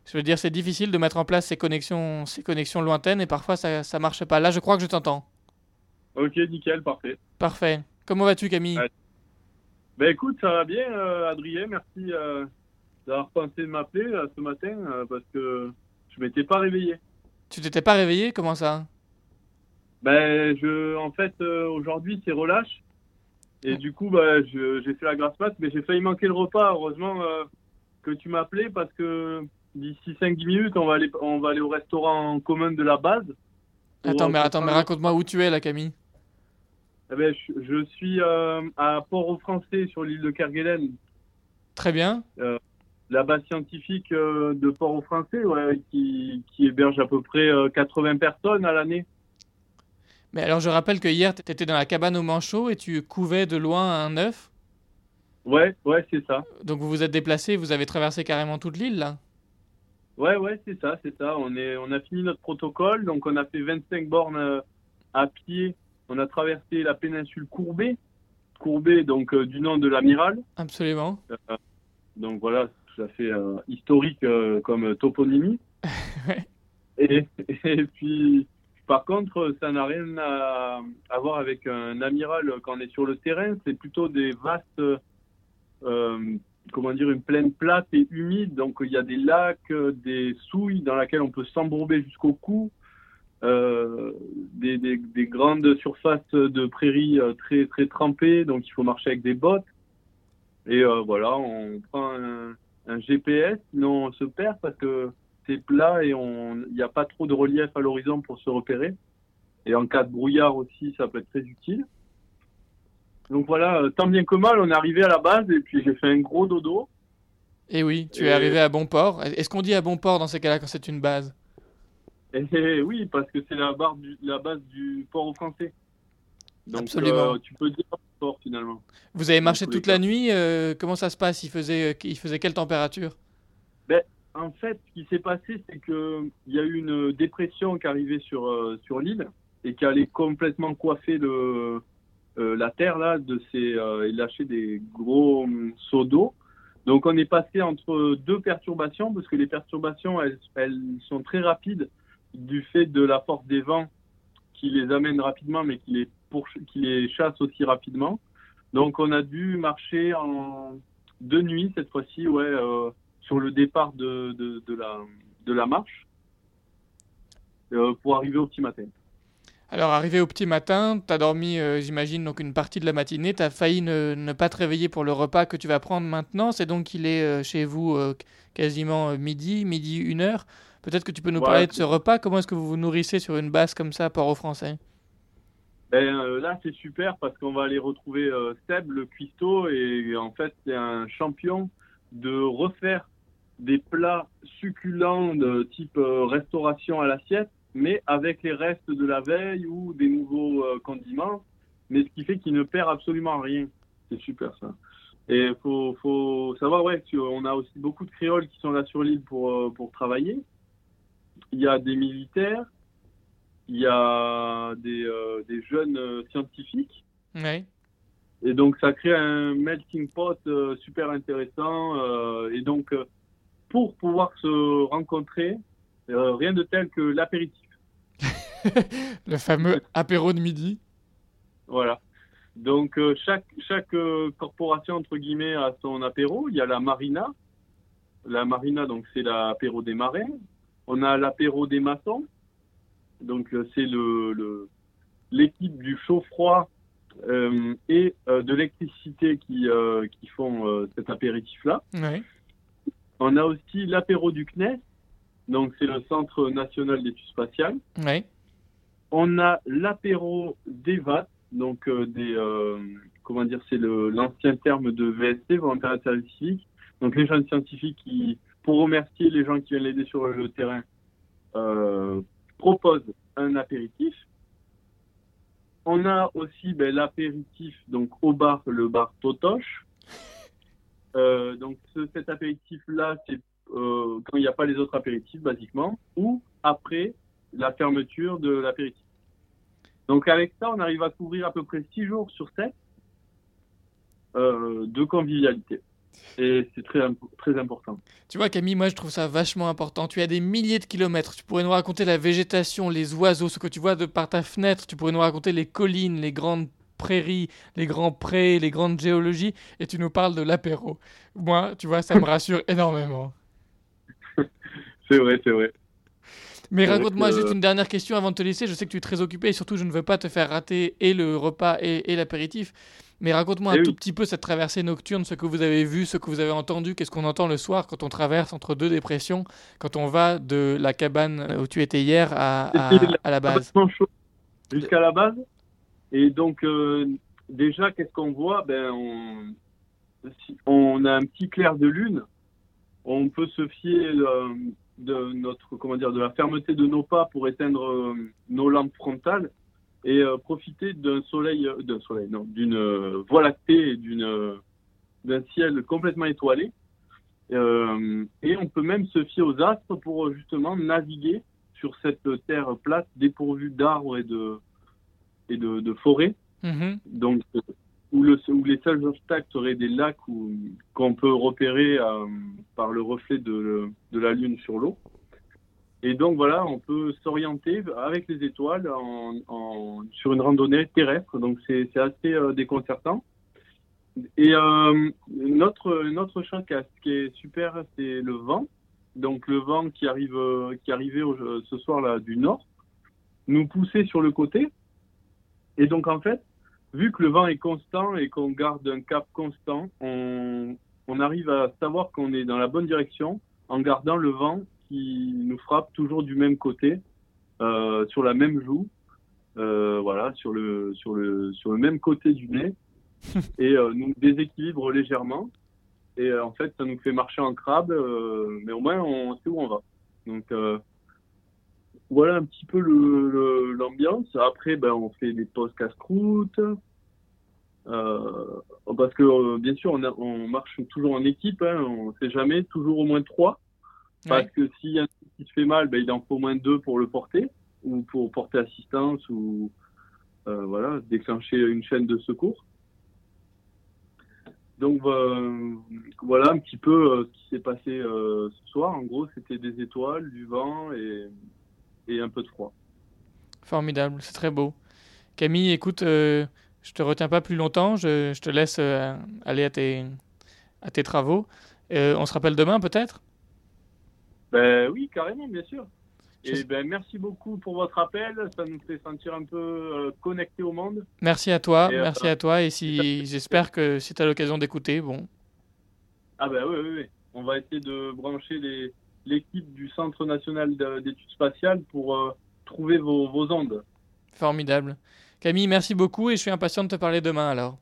je veux dire, c'est difficile de mettre en place ces connexions, ces connexions lointaines et parfois ça, ça marche pas. Là, je crois que je t'entends. Ok, nickel, parfait. Parfait. Comment vas-tu, Camille Ouais. Ben écoute, ça va bien, euh, Adrien. Merci euh, d'avoir pensé de m'appeler euh, ce matin euh, parce que je m'étais pas réveillé. Tu t'étais pas réveillé? Comment ça? Ben, je, en fait, aujourd'hui, c'est relâche. Et du coup, bah, j'ai fait la grasse mat, mais j'ai failli manquer le repas. Heureusement euh, que tu m'as appelé parce que d'ici 5-10 minutes, on va, aller, on va aller au restaurant commun de la base. Attends, mais attends, mais raconte-moi où tu es là, Camille. Eh ben, je, je suis euh, à Port-au-Français, sur l'île de Kerguelen. Très bien. Euh, la base scientifique de Port-au-Français, ouais, qui, qui héberge à peu près euh, 80 personnes à l'année. Mais alors, je rappelle que hier, tu étais dans la cabane au manchot et tu couvais de loin un œuf. Ouais, ouais, c'est ça. Donc vous vous êtes déplacé, vous avez traversé carrément toute l'île là. Ouais, ouais, c'est ça, c'est ça. On, est, on a fini notre protocole, donc on a fait 25 bornes à pied. On a traversé la péninsule Courbet, Courbet, donc euh, du nom de l'amiral. Absolument. Euh, donc voilà, tout à fait euh, historique comme toponymie. et, et puis, par contre, ça n'a rien à, voir avec un amiral quand on est sur le terrain. C'est plutôt des vastes, euh, comment dire, une plaine plate et humide. Donc il y a des lacs, des souilles dans lesquelles on peut s'embourber jusqu'au cou. Euh, des, des, des grandes surfaces de prairies euh, très très trempées, donc il faut marcher avec des bottes. Et voilà, on prend un, un GPS, sinon on se perd parce que plat et il n'y a pas trop de relief à l'horizon pour se repérer. Et en cas de brouillard aussi, ça peut être très utile. Donc voilà, euh, tant bien que mal, on est arrivé à la base et puis j'ai fait un gros dodo. Et oui, tu Et- es arrivé à bon port. Est-ce qu'on dit à bon port dans ces cas-là quand c'est une base? Et, et oui, parce que c'est la, barre du- la base du port au français. Donc Absolument. euh, tu peux dire port finalement. Vous avez marché toute la nuit euh, Comment ça se passe? Il faisait, il faisait quelle température? Ben, en fait, ce qui s'est passé, c'est que il y a eu une dépression qui arrivait sur euh, sur l'île et qui allait complètement coiffer le euh, la terre là de euh, et lâcher des gros hum, seaux d'eau. Donc on est passé entre deux perturbations parce que les perturbations elles, sont très rapides du fait de la force des vents qui les amène rapidement mais qui les pourch- qui les chasse aussi rapidement. Donc on a dû marcher en deux nuits cette fois-ci ouais sur le départ de, de, de la de la marche euh, pour arriver au petit matin. Alors, arrivé au petit matin, t'as dormi, euh, j'imagine, donc une partie de la matinée. T'as failli ne, ne pas te réveiller pour le repas que tu vas prendre maintenant. C'est donc qu'il est euh, chez vous quasiment midi, midi, une heure. Peut-être que tu peux nous parler de ce repas. Comment est-ce que vous vous nourrissez sur une base comme ça, Port-au-Français Ben, là, c'est super parce qu'on va aller retrouver Seb, le cuistot, et en fait, c'est un champion de refaire des plats succulents de type euh, restauration à l'assiette, mais avec les restes de la veille ou des nouveaux euh, condiments, mais ce qui fait qu'il ne perd absolument rien. C'est super ça. Et faut, faut savoir, ouais, qu'on a aussi beaucoup de créoles qui sont là sur l'île pour, euh, pour travailler. Il y a des militaires, il y a des, euh, des jeunes scientifiques. Oui. Et donc, ça crée un melting pot euh, super intéressant. euh, et donc, pour pouvoir se rencontrer, euh, rien de tel que l'apéritif. Le fameux apéro de midi. Voilà. Donc, euh, chaque, chaque euh, corporation, entre guillemets, a son apéro. Il y a la marina. La marina, donc, c'est l'apéro des marins. On a l'apéro des maçons. Donc, c'est le, l'équipe du chaud-froid et de l'électricité qui, qui font cet apéritif-là. On a aussi l'apéro du CNES. Donc, c'est le Centre national d'études spatiales. Oui. On a l'apéro des VAT, donc euh, des euh, comment dire, c'est l'ancien terme de VST, volontaire de service civique. Donc les jeunes scientifiques qui, pour remercier les gens qui viennent l'aider sur le terrain, euh, proposent un apéritif. On a aussi ben, l'apéritif donc au bar, le bar Totoche. Euh, donc ce- cet apéritif là, c'est euh, quand il n'y a pas les autres apéritifs basiquement, ou après la fermeture de l'apéritif. Donc avec ça, on arrive à couvrir à peu près 6 jours sur 7 euh, de convivialité. Et c'est très, très important. Tu vois, Camille, moi je trouve ça vachement important. Tu as des milliers de kilomètres. Tu pourrais nous raconter la végétation, les oiseaux, ce que tu vois de par ta fenêtre. Tu pourrais nous raconter les collines, les grandes prairies, les grands prés, les grandes géologies. Et tu nous parles de l'apéro. Moi, tu vois, ça me rassure énormément. C'est vrai, c'est vrai. Mais raconte-moi que- juste une dernière question avant de te laisser. Je sais que tu es très occupé et surtout je ne veux pas te faire rater et le repas et, et l'apéritif. Mais raconte-moi Eh un oui. tout petit peu cette traversée nocturne, ce que vous avez vu, ce que vous avez entendu, qu'est-ce qu'on entend le soir quand on traverse entre deux dépressions, quand on va de la cabane où tu étais hier à, à- C'était à la base. jusqu'à la base. Et donc, euh, déjà, qu'est-ce qu'on voit? Ben, on, a un petit clair de lune. On peut se fier euh, de notre, comment dire, de la fermeté de nos pas pour éteindre euh, nos lampes frontales et profiter d'un soleil, d'un soleil, non, d'une voie lactée et d'une, d'un ciel complètement étoilé. Et on peut même se fier aux astres pour justement naviguer sur cette terre plate dépourvue d'arbres et de, et de, de forêts. Mhm. Donc, euh, où, le, où les seuls obstacles seraient des lacs qu'on peut repérer euh, par le reflet de, de la Lune sur l'eau. Et donc, voilà, on peut s'orienter avec les étoiles en, en- sur une randonnée terrestre. Donc, c'est assez euh, déconcertant. Et euh, notre, notre chose qui, est super, c'est le vent. Donc, le vent qui, arrive, qui arrivait au- ce soir-là du nord nous poussait sur le côté. Et donc, en fait, vu que le vent est constant et qu'on garde un cap constant, on, on arrive à savoir qu'on est dans la bonne direction en gardant le vent qui nous frappe toujours du même côté, euh, sur la même joue, euh, voilà, sur le, sur, le, sur le même côté du nez, et euh, nous déséquilibre légèrement. Et en fait, ça nous fait marcher en crabe, mais au moins on sait où on va. Donc, voilà un petit peu l'ambiance. Après, ben, on fait des pauses casse-croûte. Euh, parce que, euh, bien sûr, on, marche toujours en équipe. Hein, on ne sait jamais, toujours au moins trois. Parce que s'il y a un qui se fait mal, ben, il en faut au moins deux pour le porter, ou pour porter assistance, ou euh, voilà, déclencher une chaîne de secours. Donc voilà un petit peu ce qui s'est passé ce soir. En gros, c'était des étoiles, du vent et, et un peu de froid. Formidable, c'est très beau. Camille, écoute, euh, je te retiens pas plus longtemps, je, je te laisse euh, aller à tes, à tes travaux. Euh, on se rappelle demain peut-être? Ben oui, carrément, bien sûr. Je- Et ben merci beaucoup pour votre appel. Ça nous fait sentir un peu euh, connectés au monde. Merci à toi, Et, merci à toi. Et si j'espère que si tu as l'occasion d'écouter, bon, Ah ben oui, oui, oui. On va essayer de brancher les- l'équipe du Centre national de- d'études spatiales pour euh, trouver vos, vos ondes. formidable. Camille, merci beaucoup et je suis impatient de te parler demain alors.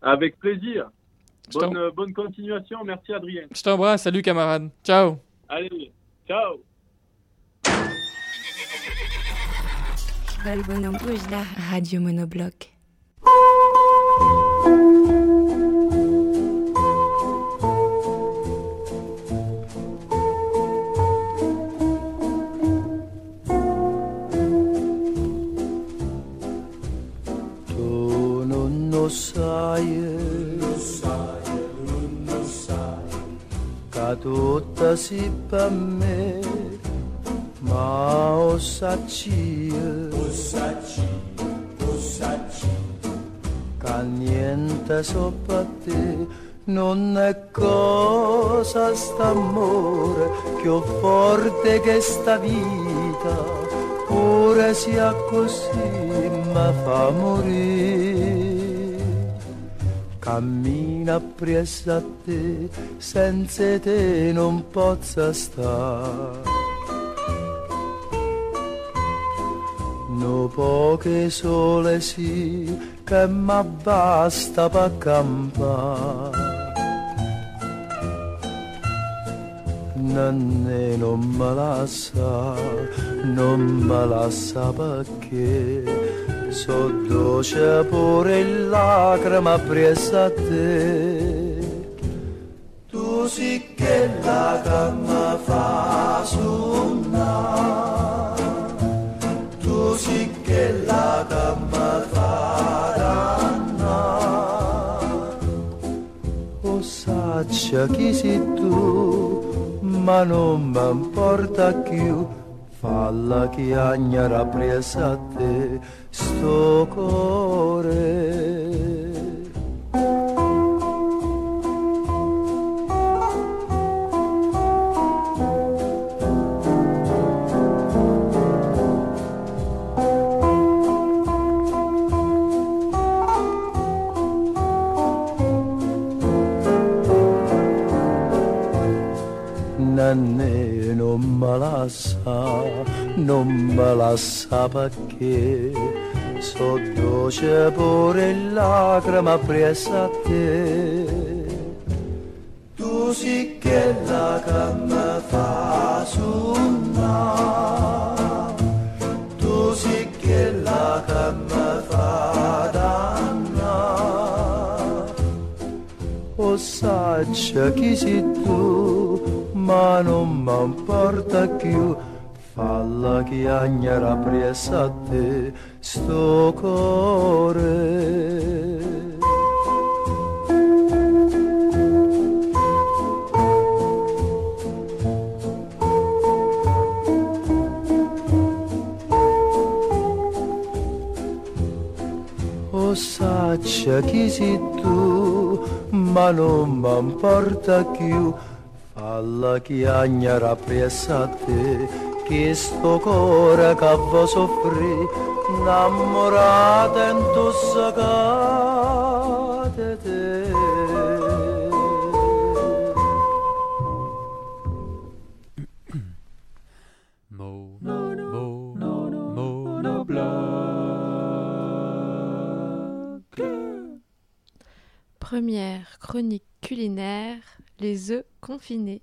Avec plaisir. Bonne, euh, bonne continuation. Merci Adrien. Je t'embrasse, salut camarade. Ciao. Allez, ciao. Radio Monobloc. Lo sai, che tutta si per me, ma o sacci, che niente sopra te, non è cosa st'amore, più forte che sta vita, pure sia così, ma fa morire. Cammina appresso a te, senza te non possa stare. No poche sole sì, che ma basta per campare. Nanne non me la sa, non me la sa perché sottoce pure in lacrima presa a te. Tu sì che la camma fa sonna, tu sì che la camma fa danna. O oh, saccia chi sei tu, ma non mi importa più, falla chi chiagnara presa a te sto cuore. Non me la sa, non me la sa perché so dolce pure lacrima presa a te. Tu sì che la mi fa suonare, tu sì che la mi fa dannare. O saccia chi sei tu, ma non mi importa più. Falla chiagnara presa a te sto cuore. O saccia chi sei tu, ma non mi importa più. Falla chiagnara presa a te, che sto cuore che va Mo. Première chronique culinaire, les œufs confinés.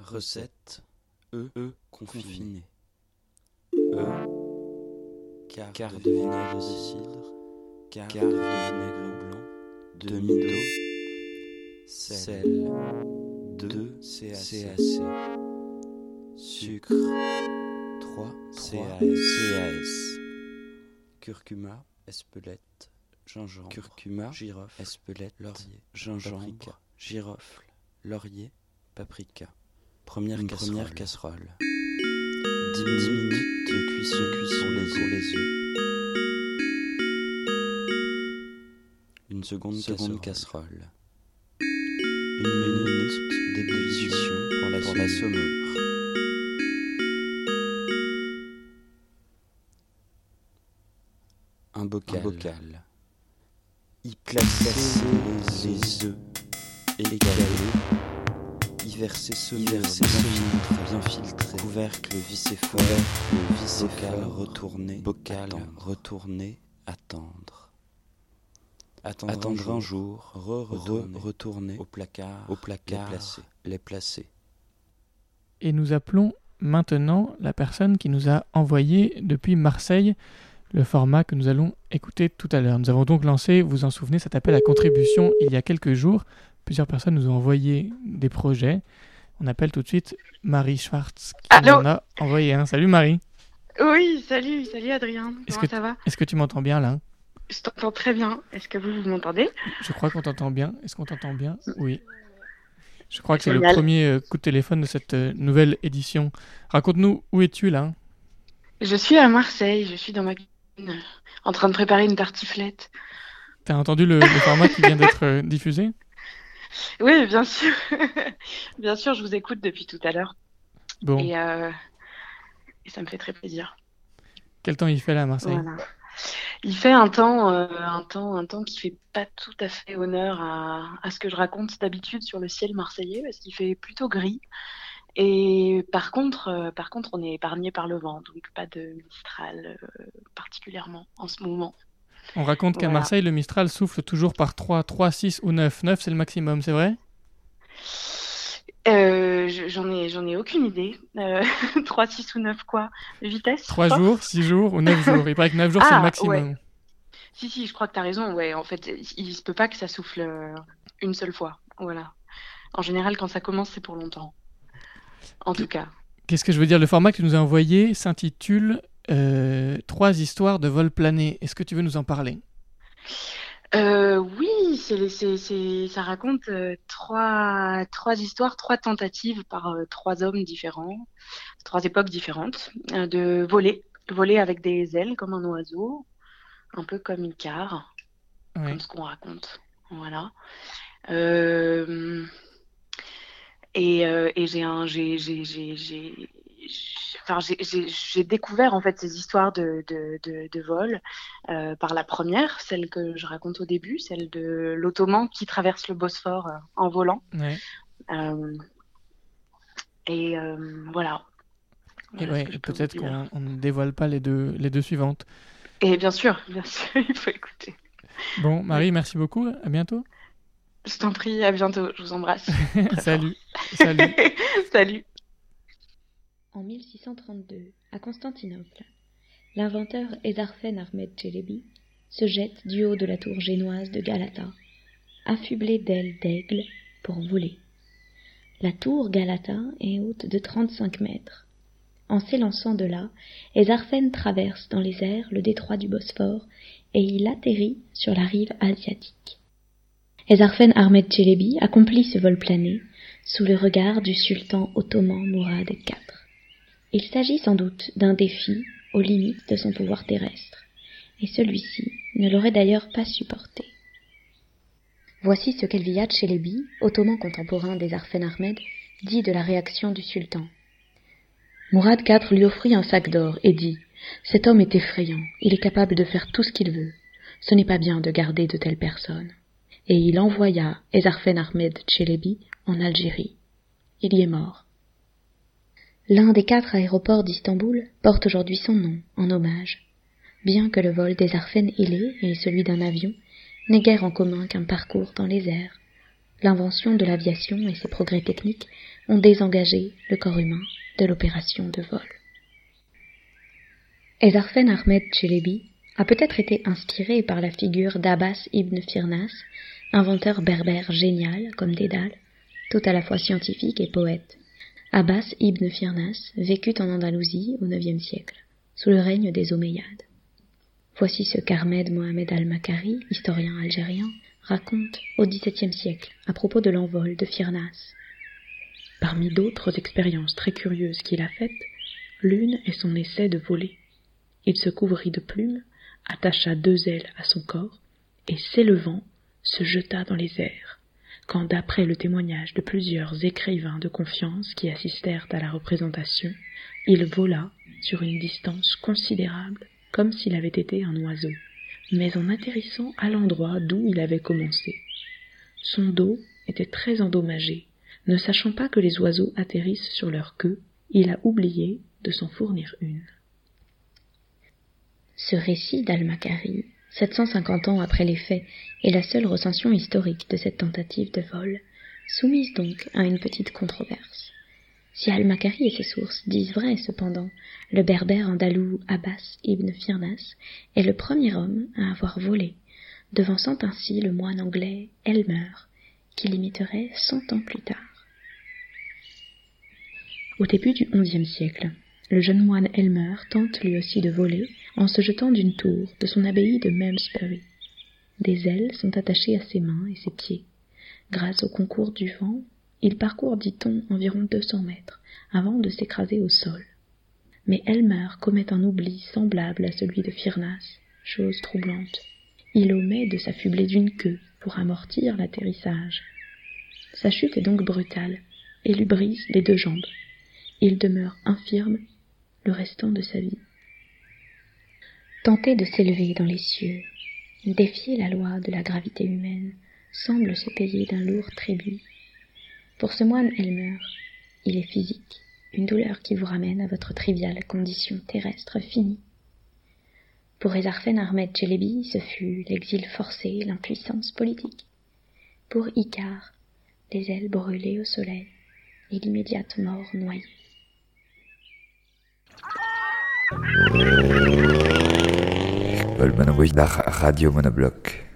Recette œufs confinés. œufs, quart, quart de vinaigre de cidre, quart, de vinaigre blanc, demi d'eau, sel, 2 CAC, sucre, 3 CAS, curcuma, espelette, gingembre, curcuma, girofle, espelette, laurier, gingembre, girofle, laurier, paprika. Première, casserole. première casserole. 10 minutes de cuisson, cuisson les œufs, les œufs. Une seconde, seconde casserole. Une minute d'ébullition pour la, pour la saumure. Un bocal. Un bocal. Y placer les, les œufs égalés. y verser semer, verser bien, filtré, bien filtré, couvercle vissé bocal. retourné, bocal. Retourné, attendre. Attendre, attendre un jour, re retourner, au placard, au placard, les placer, les placer. Et nous appelons maintenant la personne qui nous a envoyé depuis Marseille le format que nous allons écouter tout à l'heure. Nous avons donc lancé, vous vous en souvenez, cet appel à contribution il y a quelques jours. Plusieurs personnes nous ont envoyé des projets. On appelle tout de suite Marie Schwartz qui Allô en a envoyé un. Salut Marie. Oui, salut, salut Adrien. Est-ce Comment que, ça va? est-ce que tu m'entends bien là? Je t'entends très bien. Est-ce que vous, vous m'entendez? Je crois qu'on t'entend bien. Est-ce qu'on t'entend bien? Oui. Je crois que c'est le premier euh, coup de téléphone de cette euh, nouvelle édition. Raconte-nous où es-tu là? Je suis à Marseille, je suis dans ma en train de préparer une tartiflette. T'as entendu le, le format qui vient d'être euh, diffusé? Oui, bien sûr. bien sûr, je vous écoute depuis tout à l'heure. Bon. Et, euh, et ça me fait très plaisir. Quel temps il fait là à Marseille? Voilà. Il fait un temps, euh, un temps, un temps qui fait pas tout à fait honneur à, à ce que je raconte d'habitude sur le ciel marseillais, parce qu'il fait plutôt gris. Et par contre, euh, par contre, on est épargné par le vent, donc pas de Mistral euh, particulièrement en ce moment. On raconte qu'à Voilà. Marseille, le Mistral souffle toujours par 3, 3, 6 ou 9. 9, c'est le maximum, c'est vrai? Euh, je- j'en ai, ai aucune idée. Euh, 3, 6 ou 9 quoi? Vitesse 3 force jours, 6 jours ou 9 jours? Il paraît que 9 jours, c'est le Ah, maximum. ouais. Si, si, je crois que tu as raison. Ouais, en fait, il se peut pas que ça souffle euh, une seule fois. Voilà. En général, quand ça commence, c'est pour longtemps. En tout cas. Qu'est-ce que je veux dire? Le format que tu nous as envoyé s'intitule euh, Trois histoires de vol plané. Est-ce que tu veux nous en parler? Euh, oui, c'est, c'est, c'est, ça raconte euh, trois, trois histoires, trois tentatives par trois hommes différents, trois époques différentes, de voler, voler avec des ailes comme un oiseau, un peu comme Ouais. comme ce qu'on raconte. Voilà. Euh, et, euh, et j'ai un, j'ai, j'ai, j'ai, j'ai, j'ai- enfin, j'ai, j'ai, j'ai découvert en fait ces histoires de, de, de, de vol euh, par la première, celle que je raconte au début, celle de l'Ottoman qui traverse le Bosphore euh, en volant. Ouais. Euh, et voilà. Et Voilà ouais, peut-être qu'on on ne dévoile pas les deux, les deux suivantes. Et bien sûr, bien sûr, il faut écouter. Bon, Marie, merci beaucoup. À bientôt. Je t'en prie, à bientôt, je vous embrasse. Salut. Salut. Salut. En 1632, à Constantinople, l'inventeur Ezarfen Ahmed Çelebi se jette du haut de la tour génoise de Galata, affublé d'ailes d'aigle pour voler. La tour Galata est haute de 35 mètres. En s'élançant de là, Ezarfen traverse dans les airs le détroit du Bosphore et il atterrit sur la rive asiatique. Ezarfen Ahmed Çelebi accomplit ce vol plané sous le regard du sultan ottoman Mourad IV. Il s'agit sans doute d'un défi aux limites de son pouvoir terrestre, et celui-ci ne l'aurait d'ailleurs pas supporté. Voici ce qu'Elviyad Çelebi, ottoman contemporain des Arfen Ahmed, dit de la réaction du sultan. Mourad IV lui offrit un sac d'or et dit Cet homme est effrayant, il est capable de faire tout ce qu'il veut. Ce n'est pas bien de garder de telles personnes. Et il envoya Ezarfen Ahmed Çelebi en Algérie. Il y est mort. L'un des quatre aéroports d'Istanbul porte aujourd'hui son nom, en hommage. Bien que le vol des ailés et celui d'un avion n'aient guère en commun qu'un parcours dans les airs, l'invention de l'aviation et ses progrès techniques ont désengagé le corps humain de l'opération de vol. Ezarfen Ahmed Çelebi a peut-être été inspiré par la figure d'Abbas ibn Firnas, inventeur berbère génial comme Dédale, tout à la fois scientifique et poète. Abbas ibn Firnas vécut en Andalousie au IXe siècle, sous le règne des Omeyyades. Voici ce qu'Ahmed Mohamed al-Makari, historien algérien, raconte au XVIIe siècle à propos de l'envol de Firnas. Parmi d'autres expériences très curieuses qu'il a faites, l'une est son essai de voler. Il se couvrit de plumes, attacha deux ailes à son corps, et s'élevant, se jeta dans les airs, quand d'après le témoignage de plusieurs écrivains de confiance qui assistèrent à la représentation, il vola sur une distance considérable comme s'il avait été un oiseau, mais en atterrissant à l'endroit d'où il avait commencé. Son dos était très endommagé, ne sachant pas que les oiseaux atterrissent sur leur queue, il a oublié de s'en fournir une. Ce récit d'Al-Makari, 750 ans après les faits, est la seule recension historique de cette tentative de vol, soumise donc à une petite controverse. Si Al-Makari et ses sources disent vrai, cependant, le berbère andalou Abbas ibn Firnas est le premier homme à avoir volé, devançant ainsi le moine anglais Elmer, qui l'imiterait cent ans plus tard. Au début du XIe siècle, le jeune moine Elmer tente lui aussi de voler en se jetant d'une tour de son abbaye de Memsbury. Des ailes sont attachées à ses mains et ses pieds. Grâce au concours du vent, il parcourt, dit-on, environ deux cents mètres avant de s'écraser au sol. Mais Elmer commet un oubli semblable à celui de Firnas, chose troublante. Il omet de s'affubler d'une queue pour amortir l'atterrissage. Sa chute est donc brutale et lui brise les deux jambes. Il demeure infirme le restant de sa vie. Tenter de s'élever dans les cieux, défier la loi de la gravité humaine, semble se payer d'un lourd tribut. Pour ce moine Elmer, il est physique, une douleur qui vous ramène à votre triviale condition terrestre finie. Pour Ezarfen Ahmed Çelebi, ce fut l'exil forcé, l'impuissance politique. Pour Icare, les ailes brûlées au soleil et l'immédiate mort noyée. Monoboy, la radio monobloc.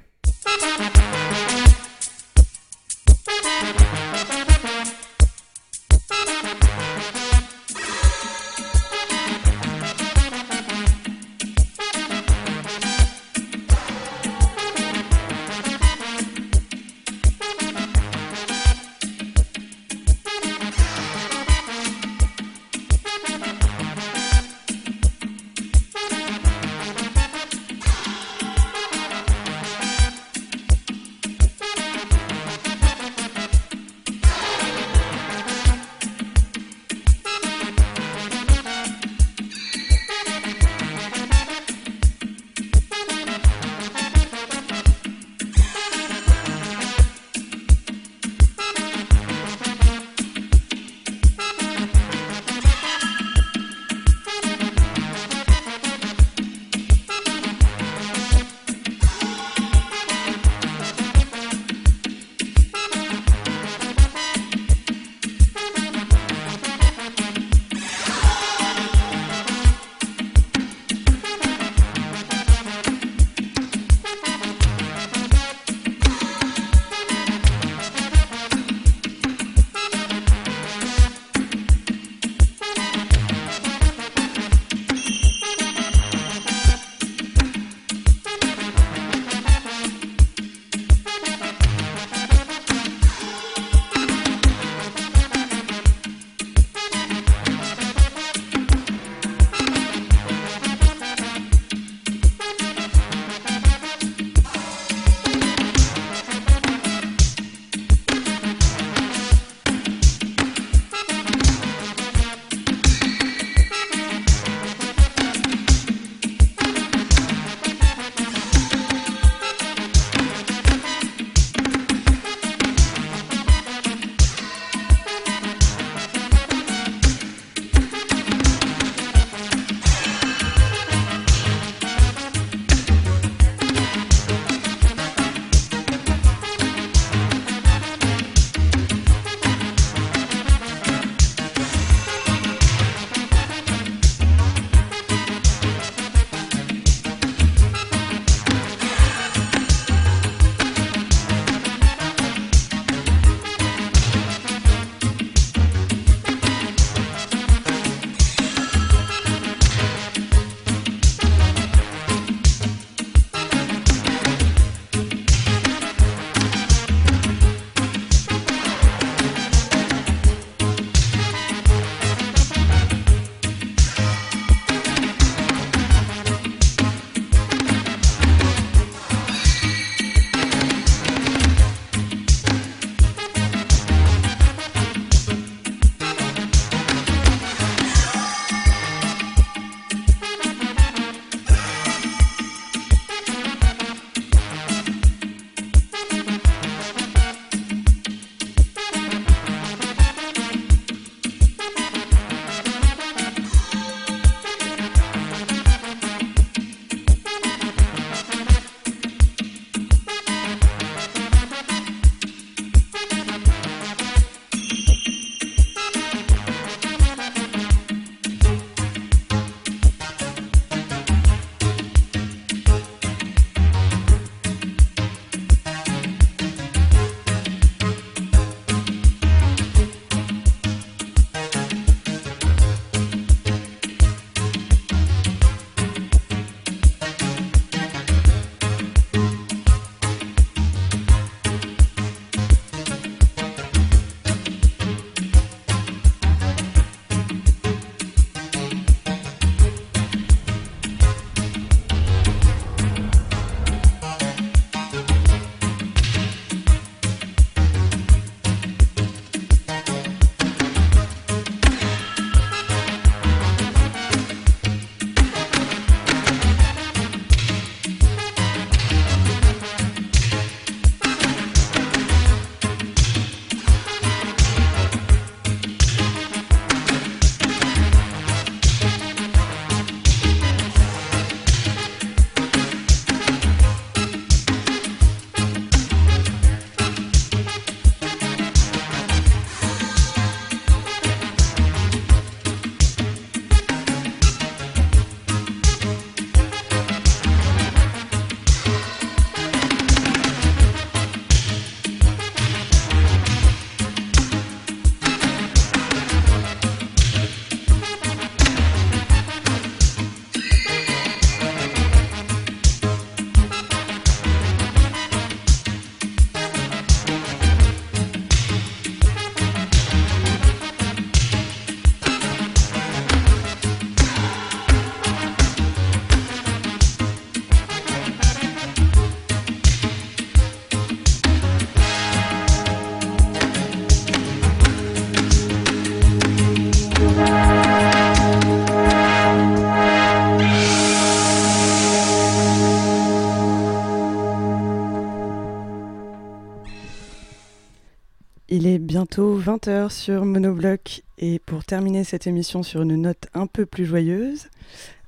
Bientôt 20h sur Monobloc et pour terminer cette émission sur une note un peu plus joyeuse,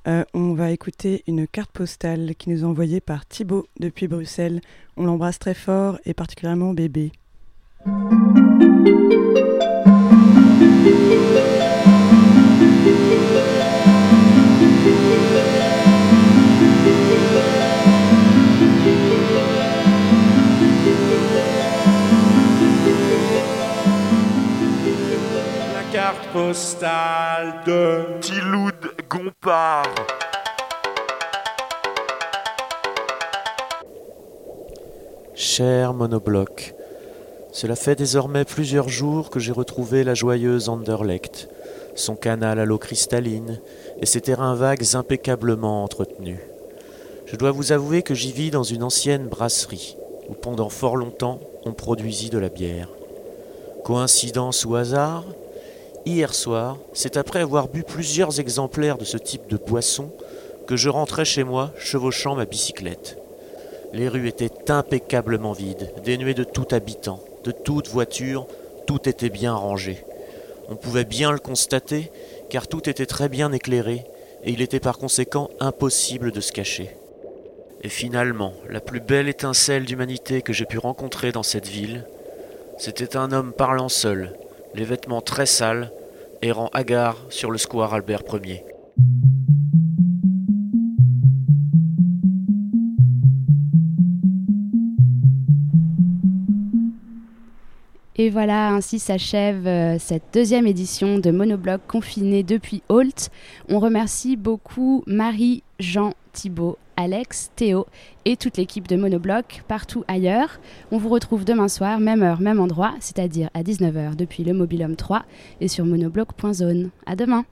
euh, on va écouter une carte postale qui nous est envoyée par Thibaut depuis Bruxelles. On l'embrasse très fort et particulièrement bébé. De Gompard. Cher monobloc, cela fait désormais plusieurs jours que j'ai retrouvé la joyeuse Anderlecht, son canal à l'eau cristalline et ses terrains vagues impeccablement entretenus. Je dois vous avouer que j'y vis dans une ancienne brasserie, où pendant fort longtemps on produisit de la bière. Coïncidence ou hasard Hier soir, c'est après avoir bu plusieurs exemplaires de ce type de boisson que je rentrais chez moi chevauchant ma bicyclette. Les rues étaient impeccablement vides, dénuées de tout habitant, de toute voiture, tout était bien rangé. On pouvait bien le constater, car tout était très bien éclairé, et il était par conséquent impossible de se cacher. Et finalement, la plus belle étincelle d'humanité que j'ai pu rencontrer dans cette ville, c'était un homme parlant seul, les vêtements très sales, errant hagard sur le square Albert Ier. Et voilà, ainsi s'achève euh, cette deuxième édition de Monobloc confiné depuis Holt. On remercie beaucoup Marie, Jean, Thibault, Alex, Théo et toute l'équipe de Monobloc partout ailleurs. On vous retrouve demain soir, même heure, même endroit, c'est-à-dire à 19h depuis le Mobilhome 3 et sur monobloc.zone. À demain.